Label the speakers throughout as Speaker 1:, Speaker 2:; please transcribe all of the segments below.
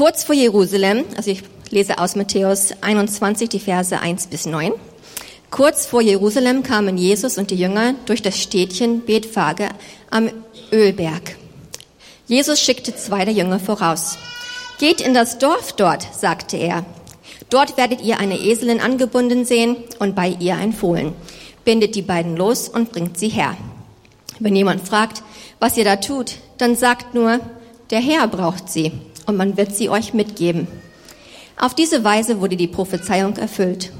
Speaker 1: Kurz vor Jerusalem, also ich lese aus Matthäus 21, die Verse 1 bis 9. Kurz vor Jerusalem kamen Jesus und die Jünger durch das Städtchen Bethphage am Ölberg. Jesus schickte zwei der Jünger voraus. Geht in das Dorf dort, sagte er. Dort werdet ihr eine Eselin angebunden sehen und bei ihr ein Fohlen. Bindet die beiden los und bringt sie her. Wenn jemand fragt, was ihr da tut, dann sagt nur, der Herr braucht sie und man wird sie euch mitgeben. Auf diese Weise wurde die Prophezeiung erfüllt.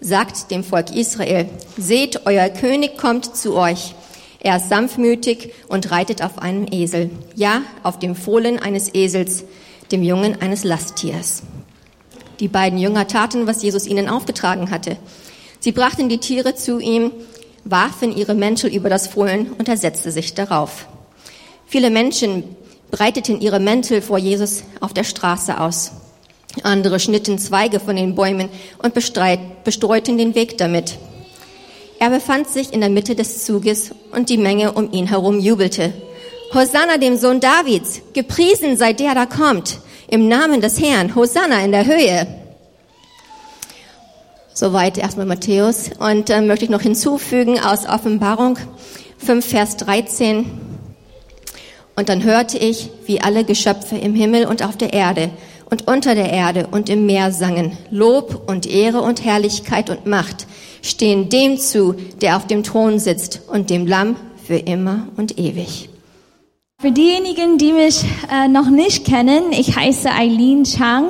Speaker 1: Sagt dem Volk Israel, seht, euer König kommt zu euch. Er ist sanftmütig und reitet auf einem Esel, ja, auf dem Fohlen eines Esels, dem Jungen eines Lasttiers. Die beiden Jünger taten, was Jesus ihnen aufgetragen hatte. Sie brachten die Tiere zu ihm, warfen ihre Mäntel über das Fohlen und er setzte sich darauf. Viele Menschen breiteten ihre Mäntel vor Jesus auf der Straße aus. Andere schnitten Zweige von den Bäumen und bestreuten den Weg damit. Er befand sich in der Mitte des Zuges und die Menge um ihn herum jubelte. Hosanna dem Sohn Davids, gepriesen sei der, da kommt, im Namen des Herrn, Hosanna in der Höhe. Soweit erstmal Matthäus. Und äh, möchte ich noch hinzufügen aus Offenbarung 5, Vers 13. Und dann hörte ich, wie alle Geschöpfe im Himmel und auf der Erde und unter der Erde und im Meer sangen, Lob und Ehre und Herrlichkeit und Macht stehen dem zu, der auf dem Thron sitzt und dem Lamm für immer und ewig.
Speaker 2: Für diejenigen, die mich äh, noch nicht kennen, ich heiße Eileen Chang.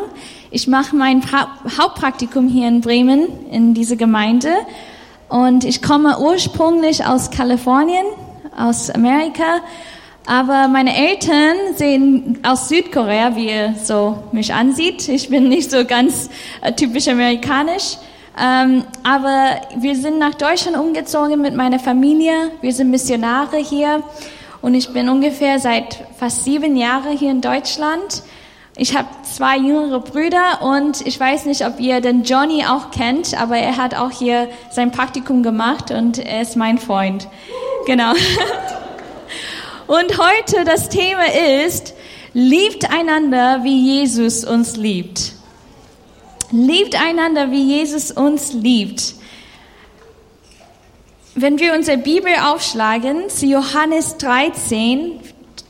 Speaker 2: Ich mache mein ha Hauptpraktikum hier in Bremen in dieser Gemeinde und ich komme ursprünglich aus Kalifornien, aus Amerika aber meine Eltern sehen aus Südkorea, wie ihr so mich ansieht. Ich bin nicht so ganz äh, typisch amerikanisch. Ähm, aber wir sind nach Deutschland umgezogen mit meiner Familie. Wir sind Missionare hier. Und ich bin ungefähr seit fast sieben Jahren hier in Deutschland. Ich habe zwei jüngere Brüder und ich weiß nicht, ob ihr den Johnny auch kennt, aber er hat auch hier sein Praktikum gemacht und er ist mein Freund. Genau. Und heute das Thema ist, liebt einander, wie Jesus uns liebt. Liebt einander, wie Jesus uns liebt. Wenn wir unsere Bibel aufschlagen, zu Johannes 13,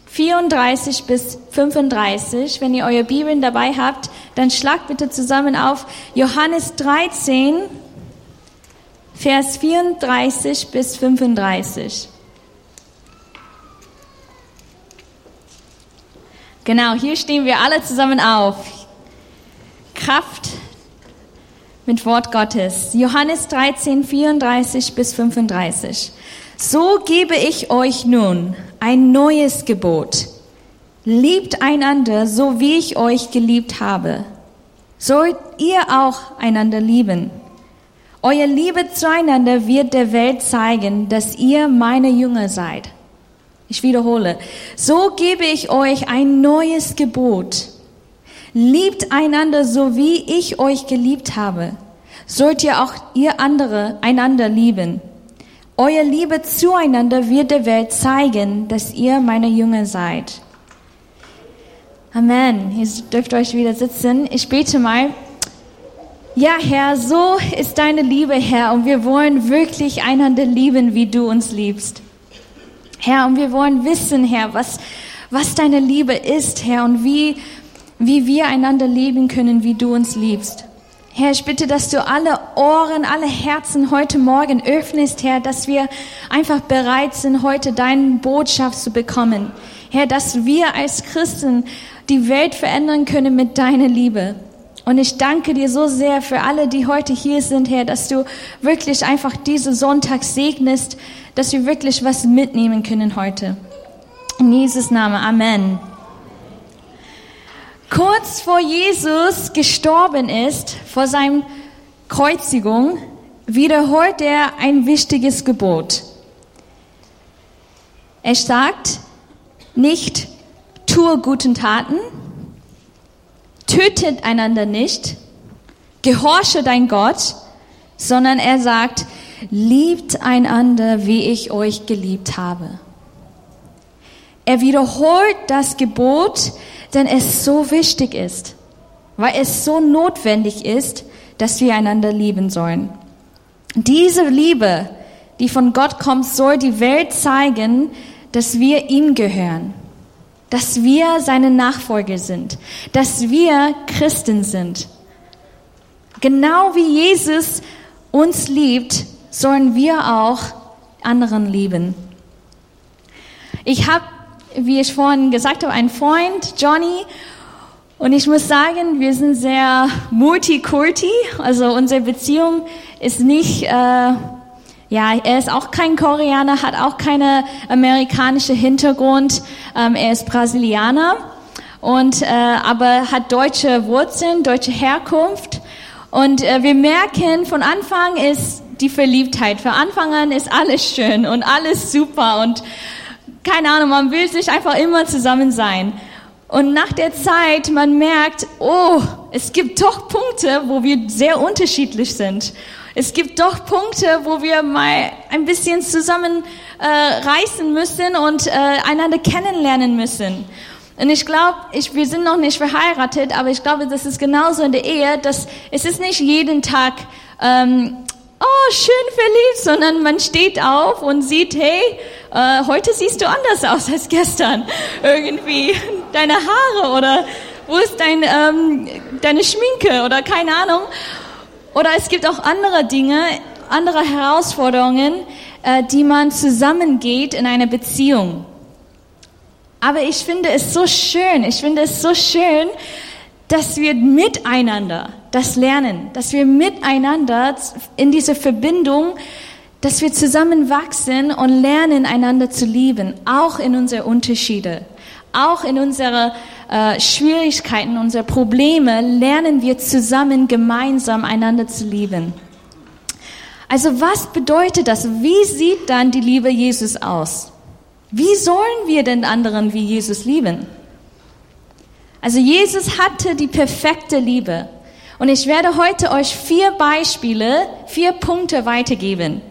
Speaker 2: 34 bis 35, wenn ihr eure Bibeln dabei habt, dann schlagt bitte zusammen auf Johannes 13, Vers 34 bis 35. Genau, hier stehen wir alle zusammen auf. Kraft mit Wort Gottes. Johannes 13, 34 bis 35. So gebe ich euch nun ein neues Gebot. Liebt einander, so wie ich euch geliebt habe. Sollt ihr auch einander lieben. Euer Liebe zueinander wird der Welt zeigen, dass ihr meine Jünger seid. Ich wiederhole, so gebe ich euch ein neues Gebot. Liebt einander so wie ich euch geliebt habe. Sollt ihr auch ihr andere einander lieben. Euer Liebe zueinander wird der Welt zeigen, dass ihr meine Jünger seid. Amen. Ihr dürft euch wieder sitzen. Ich bete mal. Ja, Herr, so ist deine Liebe, Herr, und wir wollen wirklich einander lieben, wie du uns liebst. Herr, und wir wollen wissen, Herr, was, was deine Liebe ist, Herr, und wie, wie wir einander lieben können, wie du uns liebst. Herr, ich bitte, dass du alle Ohren, alle Herzen heute Morgen öffnest, Herr, dass wir einfach bereit sind, heute deine Botschaft zu bekommen. Herr, dass wir als Christen die Welt verändern können mit deiner Liebe. Und ich danke dir so sehr für alle, die heute hier sind, Herr, dass du wirklich einfach diese Sonntag segnest, dass wir wirklich was mitnehmen können heute. In Jesus Name, Amen. Kurz vor Jesus gestorben ist, vor seinem Kreuzigung, wiederholt er ein wichtiges Gebot. Er sagt, nicht tue guten Taten, tötet einander nicht, gehorche dein Gott, sondern er sagt, liebt einander, wie ich euch geliebt habe. Er wiederholt das Gebot, denn es so wichtig ist, weil es so notwendig ist, dass wir einander lieben sollen. Diese Liebe, die von Gott kommt, soll die Welt zeigen, dass wir ihm gehören, dass wir seine Nachfolger sind, dass wir Christen sind. Genau wie Jesus uns liebt, sollen wir auch anderen lieben. Ich habe, wie ich vorhin gesagt habe, einen Freund, Johnny, und ich muss sagen, wir sind sehr multikulti, also unsere Beziehung ist nicht, äh, ja, er ist auch kein Koreaner, hat auch keine amerikanische Hintergrund, ähm, er ist Brasilianer und äh, aber hat deutsche Wurzeln, deutsche Herkunft und äh, wir merken von Anfang ist die Verliebtheit. Von Anfang an ist alles schön und alles super und keine Ahnung, man will sich einfach immer zusammen sein. Und nach der Zeit, man merkt, oh, es gibt doch Punkte, wo wir sehr unterschiedlich sind. Es gibt doch Punkte, wo wir mal ein bisschen zusammen äh, reißen müssen und äh, einander kennenlernen müssen. Und ich glaube, ich, wir sind noch nicht verheiratet, aber ich glaube, das ist genauso in der Ehe, dass es ist nicht jeden Tag ähm, oh, schön verliebt, sondern man steht auf und sieht, hey, äh, heute siehst du anders aus als gestern. Irgendwie deine Haare oder wo ist dein, ähm, deine Schminke oder keine Ahnung. Oder es gibt auch andere Dinge, andere Herausforderungen, äh, die man zusammengeht in einer Beziehung. Aber ich finde es so schön, ich finde es so schön, dass wir miteinander das lernen, dass wir miteinander in diese Verbindung, dass wir zusammen wachsen und lernen, einander zu lieben, auch in unsere Unterschiede, auch in unsere äh, Schwierigkeiten, unsere Probleme, lernen wir zusammen gemeinsam einander zu lieben. Also was bedeutet das? Wie sieht dann die Liebe Jesus aus? Wie sollen wir denn anderen wie Jesus lieben? Also Jesus hatte die perfekte Liebe. Und ich werde heute euch vier Beispiele, vier Punkte weitergeben.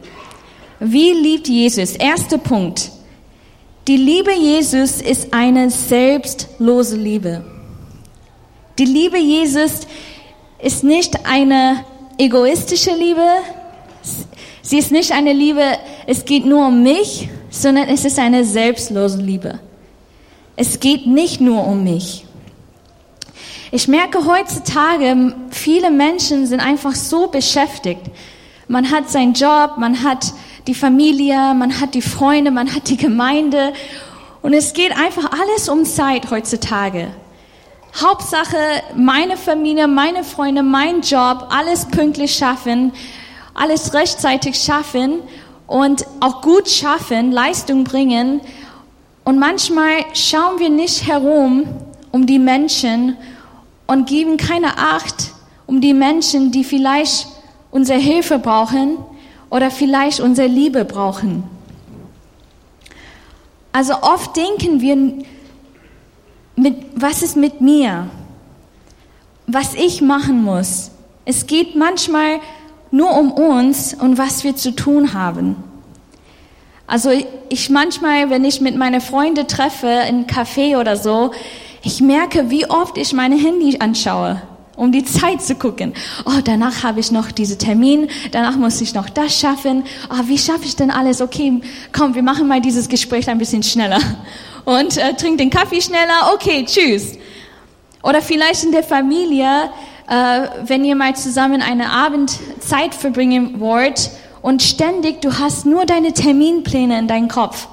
Speaker 2: Wie liebt Jesus? Erster Punkt. Die Liebe Jesus ist eine selbstlose Liebe. Die Liebe Jesus ist nicht eine egoistische Liebe. Sie ist nicht eine Liebe, es geht nur um mich, sondern es ist eine selbstlose Liebe. Es geht nicht nur um mich. Ich merke heutzutage, viele Menschen sind einfach so beschäftigt. Man hat seinen Job, man hat die Familie, man hat die Freunde, man hat die Gemeinde. Und es geht einfach alles um Zeit heutzutage. Hauptsache, meine Familie, meine Freunde, mein Job, alles pünktlich schaffen, alles rechtzeitig schaffen und auch gut schaffen, Leistung bringen. Und manchmal schauen wir nicht herum um die Menschen und geben keine Acht um die Menschen, die vielleicht unsere Hilfe brauchen oder vielleicht unsere Liebe brauchen. Also oft denken wir, mit, was ist mit mir? Was ich machen muss. Es geht manchmal nur um uns und was wir zu tun haben. Also ich manchmal, wenn ich mit meinen Freunden treffe, in Café oder so, ich merke, wie oft ich meine Handy anschaue, um die Zeit zu gucken. Oh, danach habe ich noch diese Termin, danach muss ich noch das schaffen. Oh, wie schaffe ich denn alles? Okay, komm, wir machen mal dieses Gespräch ein bisschen schneller. Und äh, trink den Kaffee schneller. Okay, tschüss. Oder vielleicht in der Familie, äh, wenn ihr mal zusammen eine Abendzeit verbringen wollt und ständig, du hast nur deine Terminpläne in deinem Kopf.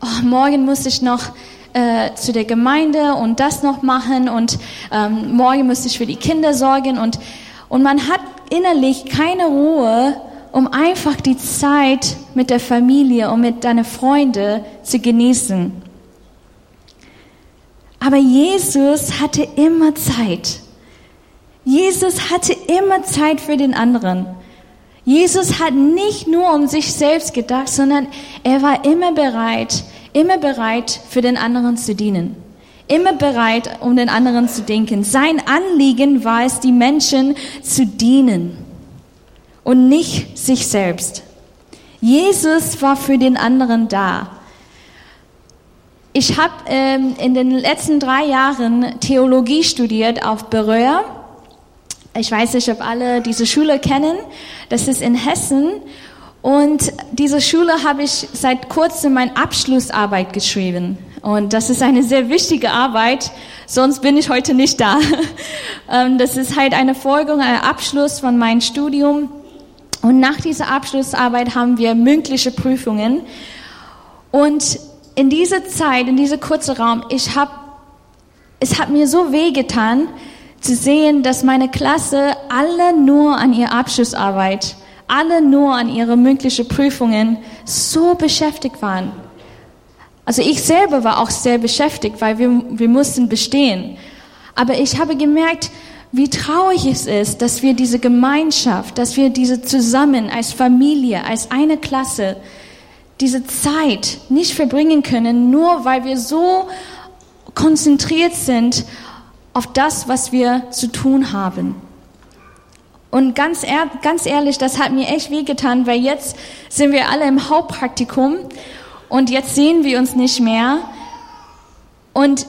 Speaker 2: Oh, morgen muss ich noch äh, zu der Gemeinde und das noch machen und ähm, morgen müsste ich für die Kinder sorgen und, und man hat innerlich keine Ruhe, um einfach die Zeit mit der Familie und mit deinen Freunden zu genießen. Aber Jesus hatte immer Zeit. Jesus hatte immer Zeit für den anderen. Jesus hat nicht nur um sich selbst gedacht, sondern er war immer bereit, immer bereit, für den anderen zu dienen. Immer bereit, um den anderen zu denken. Sein Anliegen war es, die Menschen zu dienen und nicht sich selbst. Jesus war für den anderen da. Ich habe ähm, in den letzten drei Jahren Theologie studiert auf Beröa. Ich weiß nicht, ob alle diese Schule kennen. Das ist in Hessen. Und diese Schule habe ich seit kurzem meine Abschlussarbeit geschrieben. Und das ist eine sehr wichtige Arbeit, sonst bin ich heute nicht da. Ähm, das ist halt eine Folgung, ein Abschluss von meinem Studium. Und nach dieser Abschlussarbeit haben wir mündliche Prüfungen. Und in dieser Zeit, in diesem kurzen Raum, ich hab, es hat mir so weh getan, zu sehen, dass meine Klasse alle nur an ihrer Abschlussarbeit, alle nur an ihre mündlichen Prüfungen so beschäftigt waren. Also ich selber war auch sehr beschäftigt, weil wir, wir mussten bestehen. Aber ich habe gemerkt, wie traurig es ist, dass wir diese Gemeinschaft, dass wir diese zusammen als Familie, als eine Klasse, diese Zeit nicht verbringen können, nur weil wir so konzentriert sind auf das, was wir zu tun haben. Und ganz, ehr, ganz ehrlich, das hat mir echt wehgetan, weil jetzt sind wir alle im Hauptpraktikum und jetzt sehen wir uns nicht mehr. Und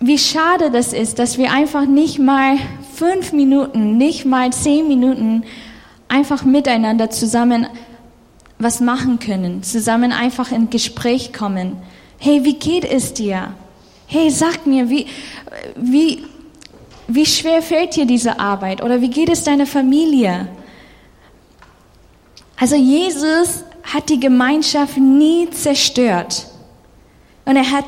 Speaker 2: wie schade das ist, dass wir einfach nicht mal fünf Minuten, nicht mal zehn Minuten einfach miteinander zusammen was machen können, zusammen einfach in Gespräch kommen. Hey, wie geht es dir? Hey, sag mir, wie, wie, wie schwer fällt dir diese Arbeit? Oder wie geht es deiner Familie? Also Jesus hat die Gemeinschaft nie zerstört. Und er hat,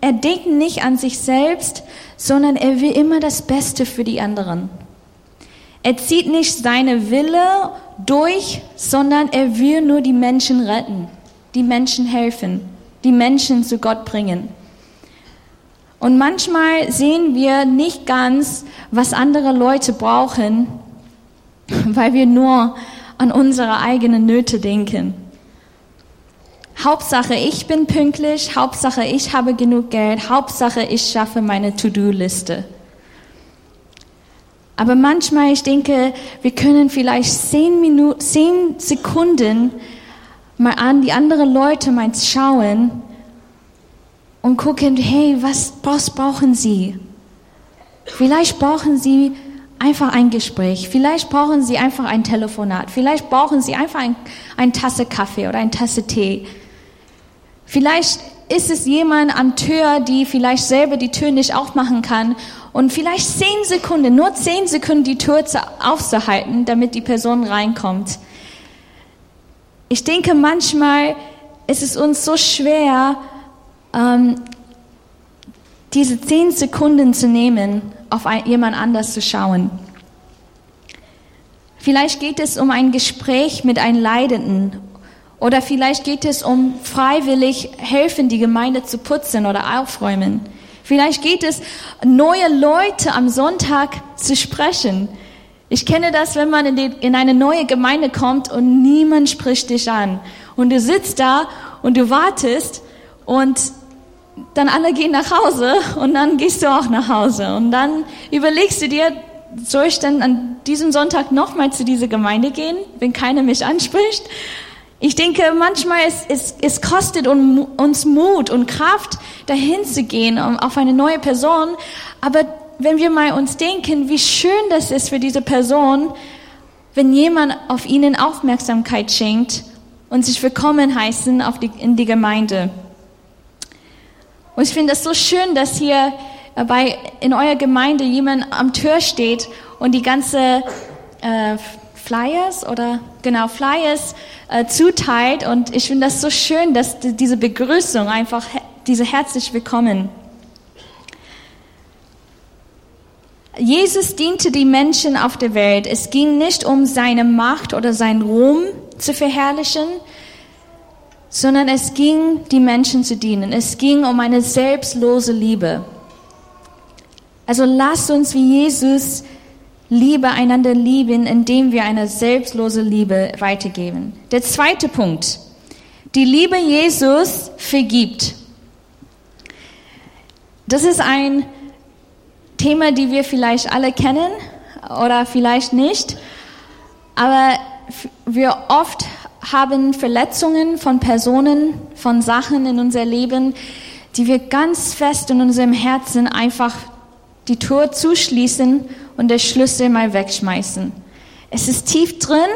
Speaker 2: er denkt nicht an sich selbst, sondern er will immer das Beste für die anderen. Er zieht nicht seine Wille durch, sondern er will nur die Menschen retten, die Menschen helfen, die Menschen zu Gott bringen. Und manchmal sehen wir nicht ganz, was andere Leute brauchen, weil wir nur an unsere eigenen Nöte denken. Hauptsache, ich bin pünktlich, Hauptsache, ich habe genug Geld, Hauptsache, ich schaffe meine To-Do-Liste. Aber manchmal, ich denke, wir können vielleicht zehn, Minuten, zehn Sekunden mal an die anderen Leute mal schauen und gucken, hey, was, brauchen sie? Vielleicht brauchen sie einfach ein Gespräch, vielleicht brauchen sie einfach ein Telefonat, vielleicht brauchen sie einfach ein, eine Tasse Kaffee oder eine Tasse Tee. Vielleicht ist es jemand am Tür, die vielleicht selber die Tür nicht aufmachen kann und vielleicht zehn Sekunden, nur zehn Sekunden die Tür aufzuhalten, damit die Person reinkommt. Ich denke, manchmal ist es uns so schwer, ähm, diese zehn Sekunden zu nehmen, auf ein, jemand anders zu schauen. Vielleicht geht es um ein Gespräch mit einem Leidenden oder vielleicht geht es um freiwillig helfen, die Gemeinde zu putzen oder aufräumen. Vielleicht geht es, neue Leute am Sonntag zu sprechen. Ich kenne das, wenn man in, die, in eine neue Gemeinde kommt und niemand spricht dich an. Und du sitzt da und du wartest und dann alle gehen nach Hause und dann gehst du auch nach Hause. Und dann überlegst du dir, soll ich denn an diesem Sonntag nochmal zu dieser Gemeinde gehen, wenn keiner mich anspricht? Ich denke, manchmal es, es, es kostet uns Mut und Kraft, dahin zu gehen, auf eine neue Person. Aber wenn wir mal uns denken, wie schön das ist für diese Person, wenn jemand auf ihnen Aufmerksamkeit schenkt und sich willkommen heißen auf die, in die Gemeinde. Und ich finde das so schön, dass hier bei, in eurer Gemeinde jemand am Tür steht und die ganze äh, Flyers oder genau Flyers äh, zuteilt. Und ich finde das so schön, dass diese Begrüßung einfach, diese herzlich willkommen. Jesus diente die Menschen auf der Welt. Es ging nicht um seine Macht oder sein Ruhm zu verherrlichen, sondern es ging, die Menschen zu dienen. Es ging um eine selbstlose Liebe. Also lasst uns wie Jesus Liebe einander lieben, indem wir eine selbstlose Liebe weitergeben. Der zweite Punkt. Die Liebe Jesus vergibt. Das ist ein Thema, die wir vielleicht alle kennen oder vielleicht nicht. Aber wir oft haben Verletzungen von Personen, von Sachen in unser Leben, die wir ganz fest in unserem Herzen einfach die Tür zuschließen und der Schlüssel mal wegschmeißen. Es ist tief drin,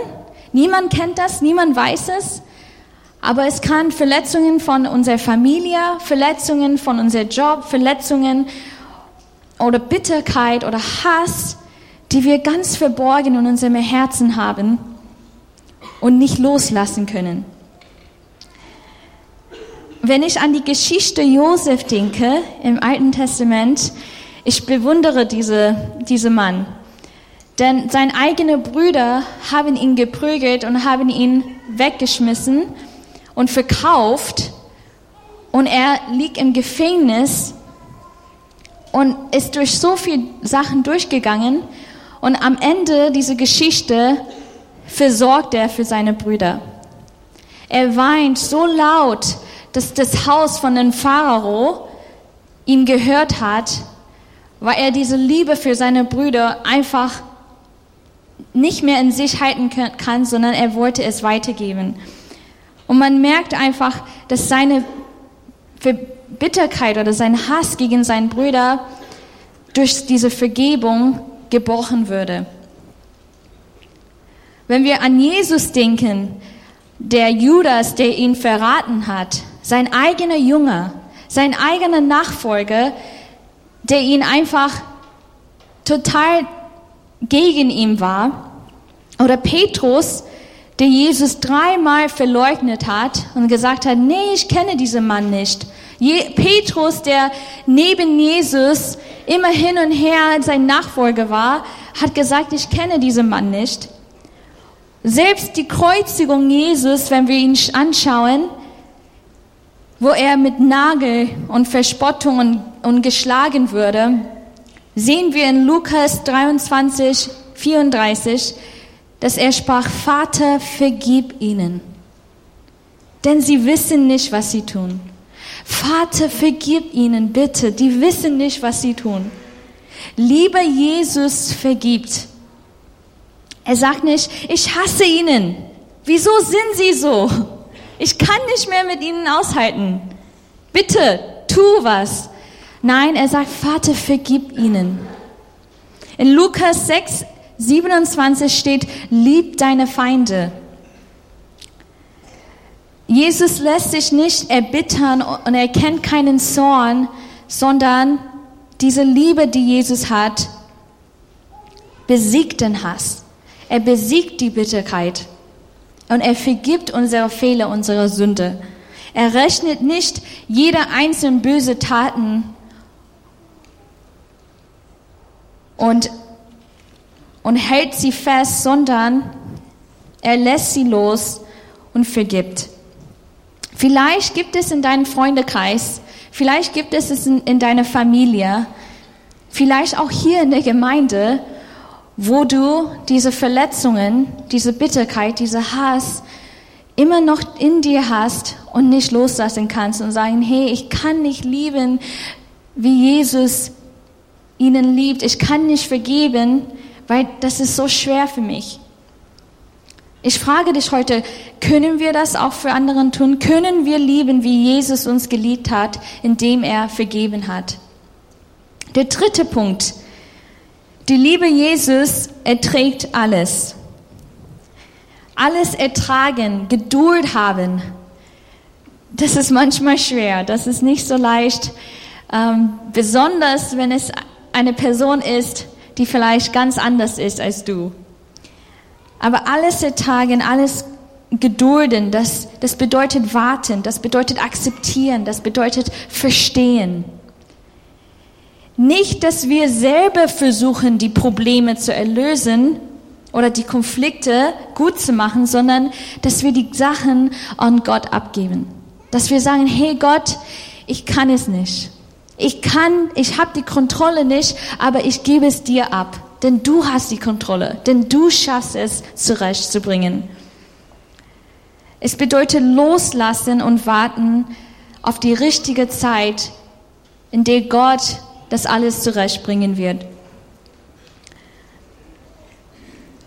Speaker 2: niemand kennt das, niemand weiß es, aber es kann Verletzungen von unserer Familie, Verletzungen von unserem Job, Verletzungen oder Bitterkeit oder Hass, die wir ganz verborgen in unserem Herzen haben und nicht loslassen können. Wenn ich an die Geschichte Josef denke im Alten Testament, ich bewundere diese, diese Mann. Denn seine eigenen Brüder haben ihn geprügelt und haben ihn weggeschmissen und verkauft. Und er liegt im Gefängnis und ist durch so viele Sachen durchgegangen. Und am Ende dieser Geschichte versorgt er für seine Brüder. Er weint so laut, dass das Haus von dem Pharao ihn gehört hat, weil er diese Liebe für seine Brüder einfach nicht mehr in sich halten kann, sondern er wollte es weitergeben. Und man merkt einfach, dass seine Bitterkeit oder sein Hass gegen seinen Brüder durch diese Vergebung gebrochen würde. Wenn wir an Jesus denken, der Judas, der ihn verraten hat, sein eigener Junge, sein eigener Nachfolger, der ihn einfach total gegen ihn war. Oder Petrus, der Jesus dreimal verleugnet hat und gesagt hat, nee, ich kenne diesen Mann nicht. Je Petrus, der neben Jesus immer hin und her sein Nachfolger war, hat gesagt, ich kenne diesen Mann nicht. Selbst die Kreuzigung Jesus, wenn wir ihn anschauen, wo er mit Nagel und Verspottungen und geschlagen würde, sehen wir in Lukas 23, 34, dass er sprach, Vater, vergib ihnen, denn sie wissen nicht, was sie tun. Vater, vergib ihnen bitte, die wissen nicht, was sie tun. Lieber Jesus vergibt. Er sagt nicht, ich hasse ihnen. Wieso sind sie so? Ich kann nicht mehr mit ihnen aushalten. Bitte, tu was. Nein, er sagt, Vater, vergib ihnen. In Lukas 6, 27 steht, lieb deine Feinde. Jesus lässt sich nicht erbittern und er kennt keinen Zorn, sondern diese Liebe, die Jesus hat, besiegt den Hass. Er besiegt die Bitterkeit. Und er vergibt unsere Fehler, unsere Sünde. Er rechnet nicht jede einzelne böse Taten und, und hält sie fest, sondern er lässt sie los und vergibt. Vielleicht gibt es in deinem Freundekreis, vielleicht gibt es es in, in deiner Familie, vielleicht auch hier in der Gemeinde wo du diese Verletzungen, diese Bitterkeit, diese Hass immer noch in dir hast und nicht loslassen kannst und sagen, hey, ich kann nicht lieben, wie Jesus ihnen liebt. Ich kann nicht vergeben, weil das ist so schwer für mich. Ich frage dich heute, können wir das auch für anderen tun? Können wir lieben, wie Jesus uns geliebt hat, indem er vergeben hat? Der dritte Punkt, die Liebe Jesus erträgt alles. Alles ertragen, Geduld haben. Das ist manchmal schwer, das ist nicht so leicht, ähm, besonders wenn es eine Person ist, die vielleicht ganz anders ist als du. Aber alles ertragen, alles gedulden, das, das bedeutet warten, das bedeutet akzeptieren, das bedeutet verstehen. Nicht, dass wir selber versuchen, die Probleme zu erlösen oder die Konflikte gut zu machen, sondern dass wir die Sachen an Gott abgeben. Dass wir sagen, hey Gott, ich kann es nicht. Ich kann, ich habe die Kontrolle nicht, aber ich gebe es dir ab. Denn du hast die Kontrolle, denn du schaffst es zurechtzubringen. Es bedeutet loslassen und warten auf die richtige Zeit, in der Gott das alles zurechtbringen wird.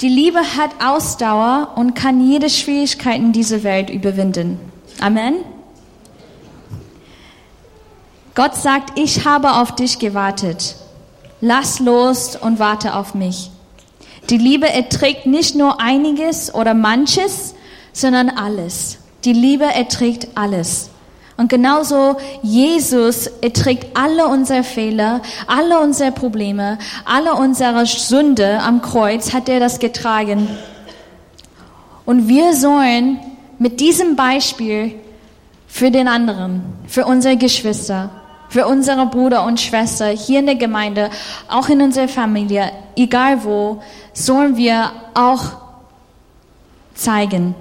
Speaker 2: Die Liebe hat Ausdauer und kann jede Schwierigkeit in dieser Welt überwinden. Amen. Gott sagt, ich habe auf dich gewartet. Lass los und warte auf mich. Die Liebe erträgt nicht nur einiges oder manches, sondern alles. Die Liebe erträgt alles. Und genauso Jesus erträgt alle unsere Fehler, alle unsere Probleme, alle unsere Sünde am Kreuz hat er das getragen. Und wir sollen mit diesem Beispiel für den anderen, für unsere Geschwister, für unsere Bruder und Schwester hier in der Gemeinde, auch in unserer Familie, egal wo, sollen wir auch zeigen.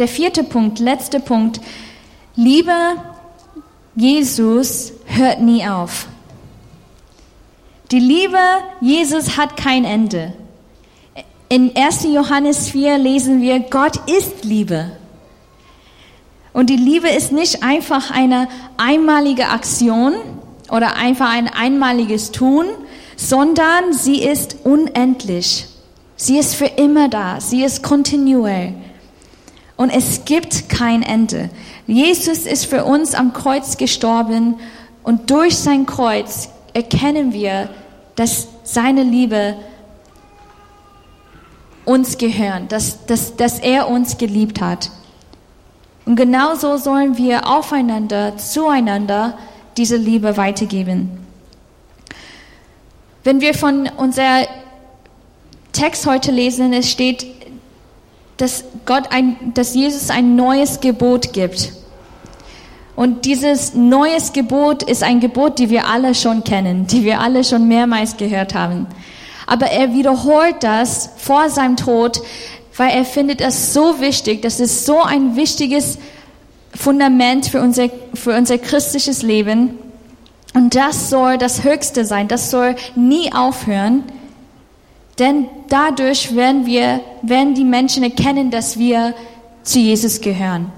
Speaker 2: Der vierte Punkt, letzte Punkt, Liebe Jesus hört nie auf. Die Liebe Jesus hat kein Ende. In 1. Johannes 4 lesen wir, Gott ist Liebe. Und die Liebe ist nicht einfach eine einmalige Aktion oder einfach ein einmaliges Tun, sondern sie ist unendlich. Sie ist für immer da. Sie ist kontinuell. Und es gibt kein Ende. Jesus ist für uns am Kreuz gestorben und durch sein Kreuz erkennen wir, dass seine Liebe uns gehört, dass, dass, dass er uns geliebt hat. Und genauso sollen wir aufeinander, zueinander diese Liebe weitergeben. Wenn wir von unser Text heute lesen, es steht, dass Gott ein, dass Jesus ein neues Gebot gibt. Und dieses neues Gebot ist ein Gebot, die wir alle schon kennen, die wir alle schon mehrmals gehört haben. Aber er wiederholt das vor seinem Tod, weil er findet es so wichtig, das ist so ein wichtiges Fundament für unser, für unser christliches Leben. Und das soll das Höchste sein, das soll nie aufhören. Denn dadurch werden wir, werden die Menschen erkennen, dass wir zu Jesus gehören.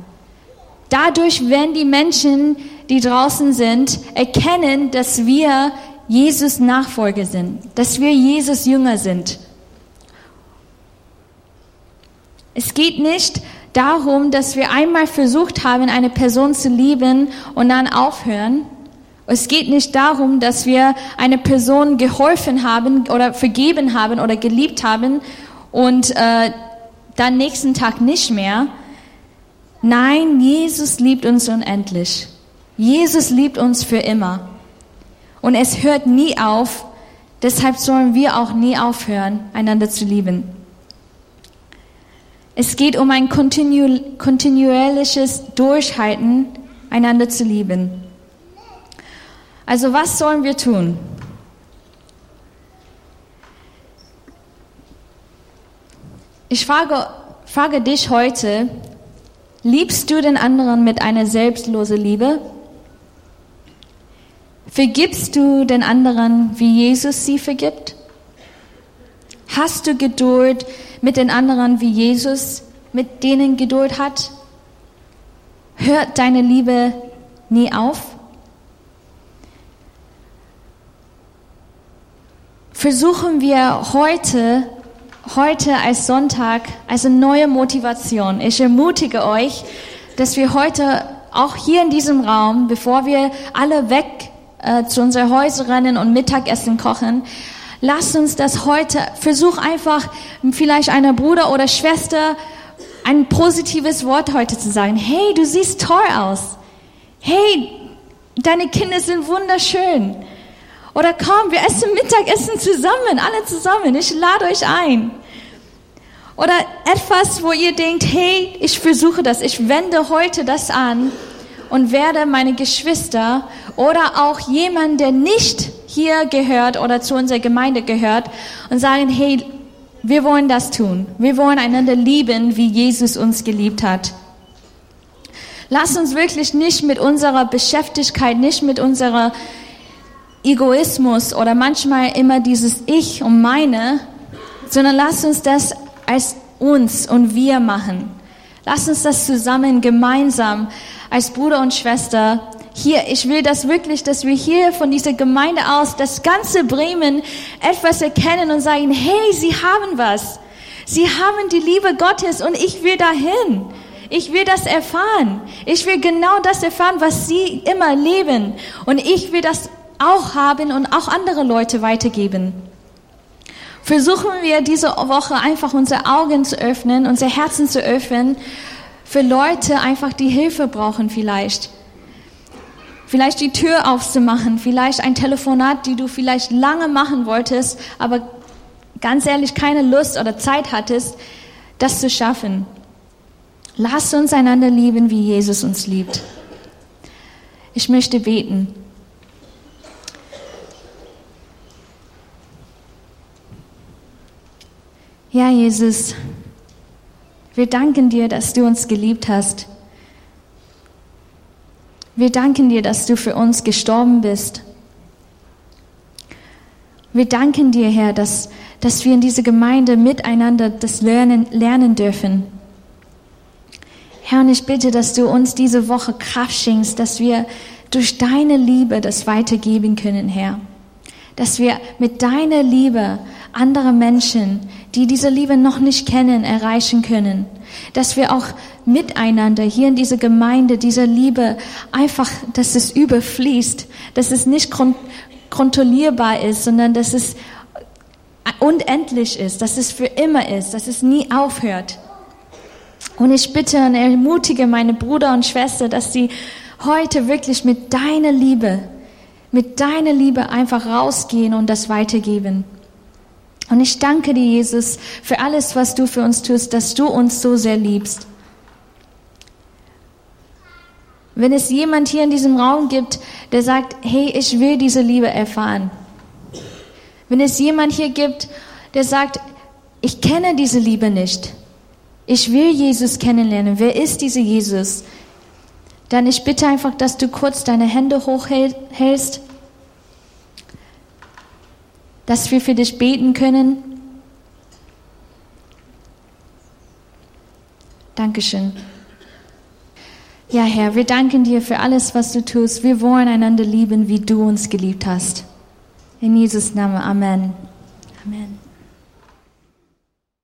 Speaker 2: Dadurch werden die Menschen, die draußen sind, erkennen, dass wir Jesus Nachfolger sind, dass wir Jesus Jünger sind. Es geht nicht darum, dass wir einmal versucht haben, eine Person zu lieben und dann aufhören. Es geht nicht darum, dass wir eine Person geholfen haben oder vergeben haben oder geliebt haben und äh, dann nächsten Tag nicht mehr, Nein, Jesus liebt uns unendlich. Jesus liebt uns für immer. Und es hört nie auf. Deshalb sollen wir auch nie aufhören, einander zu lieben. Es geht um ein kontinu kontinuierliches Durchhalten, einander zu lieben. Also was sollen wir tun? Ich frage, frage dich heute, Liebst du den anderen mit einer selbstlosen Liebe? Vergibst du den anderen, wie Jesus sie vergibt? Hast du Geduld mit den anderen, wie Jesus mit denen Geduld hat? Hört deine Liebe nie auf? Versuchen wir heute heute als Sonntag als eine neue Motivation. Ich ermutige euch, dass wir heute auch hier in diesem Raum, bevor wir alle weg äh, zu unseren Häusern rennen und Mittagessen kochen, lasst uns das heute, versuch einfach vielleicht einer Bruder oder Schwester ein positives Wort heute zu sagen. Hey, du siehst toll aus. Hey, deine Kinder sind wunderschön. Oder komm, wir essen Mittagessen zusammen, alle zusammen. Ich lade euch ein. Oder etwas, wo ihr denkt, hey, ich versuche das, ich wende heute das an und werde meine Geschwister oder auch jemand, der nicht hier gehört oder zu unserer Gemeinde gehört und sagen, hey, wir wollen das tun. Wir wollen einander lieben, wie Jesus uns geliebt hat. Lass uns wirklich nicht mit unserer Beschäftigkeit, nicht mit unserer Egoismus oder manchmal immer dieses Ich und meine, sondern lass uns das als uns und wir machen. Lass uns das zusammen, gemeinsam, als Bruder und Schwester hier, ich will das wirklich, dass wir hier von dieser Gemeinde aus, das ganze Bremen etwas erkennen und sagen, hey, sie haben was. Sie haben die Liebe Gottes und ich will dahin. Ich will das erfahren. Ich will genau das erfahren, was sie immer leben. Und ich will das auch haben und auch andere Leute weitergeben. Versuchen wir diese Woche einfach unsere Augen zu öffnen, unser Herzen zu öffnen für Leute einfach, die Hilfe brauchen vielleicht. Vielleicht die Tür aufzumachen, vielleicht ein Telefonat, die du vielleicht lange machen wolltest, aber ganz ehrlich keine Lust oder Zeit hattest, das zu schaffen. Lass uns einander lieben, wie Jesus uns liebt. Ich möchte beten. Ja, Jesus, wir danken dir, dass du uns geliebt hast. Wir danken dir, dass du für uns gestorben bist. Wir danken dir, Herr, dass, dass wir in dieser Gemeinde miteinander das lernen, lernen dürfen. Herr, und ich bitte, dass du uns diese Woche Kraft schenkst, dass wir durch deine Liebe das weitergeben können, Herr. Dass wir mit deiner Liebe andere Menschen, die diese Liebe noch nicht kennen, erreichen können. Dass wir auch miteinander hier in dieser Gemeinde diese Liebe einfach, dass es überfließt, dass es nicht kontrollierbar ist, sondern dass es unendlich ist, dass es für immer ist, dass es nie aufhört. Und ich bitte und ermutige meine Brüder und Schwester, dass sie heute wirklich mit deiner Liebe, mit deiner Liebe einfach rausgehen und das weitergeben. Und ich danke dir, Jesus, für alles, was du für uns tust, dass du uns so sehr liebst. Wenn es jemand hier in diesem Raum gibt, der sagt, hey, ich will diese Liebe erfahren. Wenn es jemand hier gibt, der sagt, ich kenne diese Liebe nicht. Ich will Jesus kennenlernen. Wer ist dieser Jesus? Dann ich bitte einfach, dass du kurz deine Hände hochhältst dass wir für dich beten können. Dankeschön. Ja, Herr, wir danken dir für alles, was du tust. Wir wollen einander lieben, wie du uns geliebt hast. In Jesus Namen. Amen. Amen.